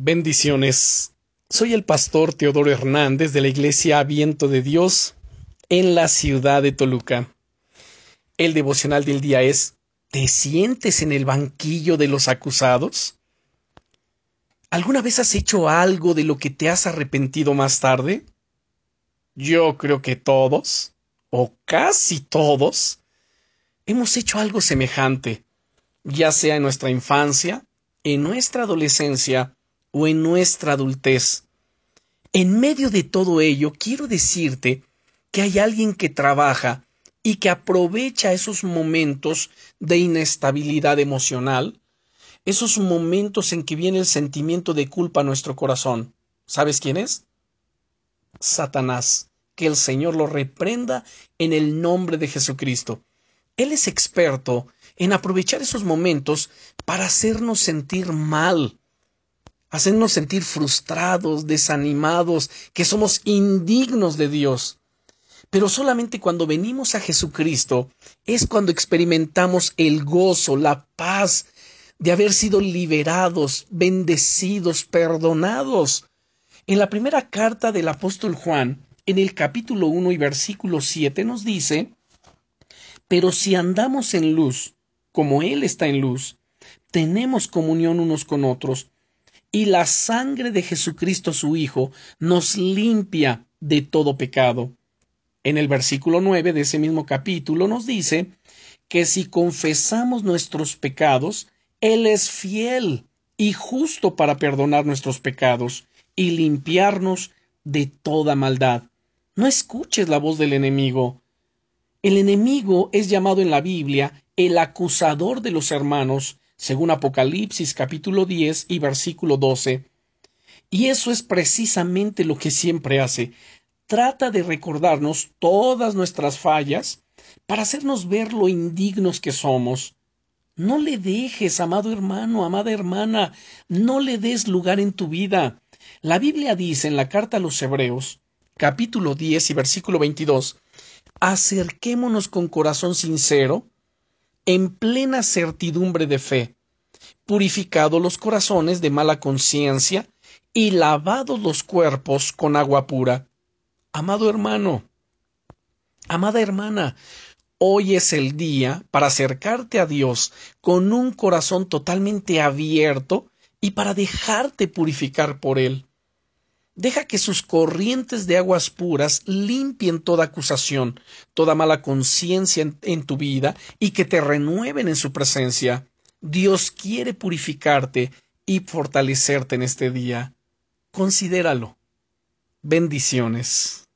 Bendiciones. Soy el pastor Teodoro Hernández de la Iglesia Viento de Dios en la ciudad de Toluca. El devocional del día es ¿Te sientes en el banquillo de los acusados? ¿Alguna vez has hecho algo de lo que te has arrepentido más tarde? Yo creo que todos, o casi todos, hemos hecho algo semejante, ya sea en nuestra infancia, en nuestra adolescencia o en nuestra adultez. En medio de todo ello, quiero decirte que hay alguien que trabaja y que aprovecha esos momentos de inestabilidad emocional, esos momentos en que viene el sentimiento de culpa a nuestro corazón. ¿Sabes quién es? Satanás. Que el Señor lo reprenda en el nombre de Jesucristo. Él es experto en aprovechar esos momentos para hacernos sentir mal, hacernos sentir frustrados, desanimados, que somos indignos de Dios. Pero solamente cuando venimos a Jesucristo es cuando experimentamos el gozo, la paz de haber sido liberados, bendecidos, perdonados. En la primera carta del apóstol Juan, en el capítulo 1 y versículo 7 nos dice, Pero si andamos en luz, como Él está en luz, tenemos comunión unos con otros, y la sangre de Jesucristo su Hijo nos limpia de todo pecado. En el versículo 9 de ese mismo capítulo nos dice que si confesamos nuestros pecados, Él es fiel y justo para perdonar nuestros pecados y limpiarnos de toda maldad. No escuches la voz del enemigo. El enemigo es llamado en la Biblia el acusador de los hermanos, según Apocalipsis capítulo 10 y versículo 12. Y eso es precisamente lo que siempre hace. Trata de recordarnos todas nuestras fallas para hacernos ver lo indignos que somos. No le dejes, amado hermano, amada hermana, no le des lugar en tu vida. La Biblia dice en la carta a los Hebreos, capítulo 10 y versículo 22, acerquémonos con corazón sincero, en plena certidumbre de fe, purificado los corazones de mala conciencia y lavados los cuerpos con agua pura. Amado hermano, amada hermana, hoy es el día para acercarte a Dios con un corazón totalmente abierto y para dejarte purificar por Él. Deja que sus corrientes de aguas puras limpien toda acusación, toda mala conciencia en, tu vida y que te renueven en su presencia. Dios quiere purificarte y fortalecerte en este día. Considéralo. Bendiciones.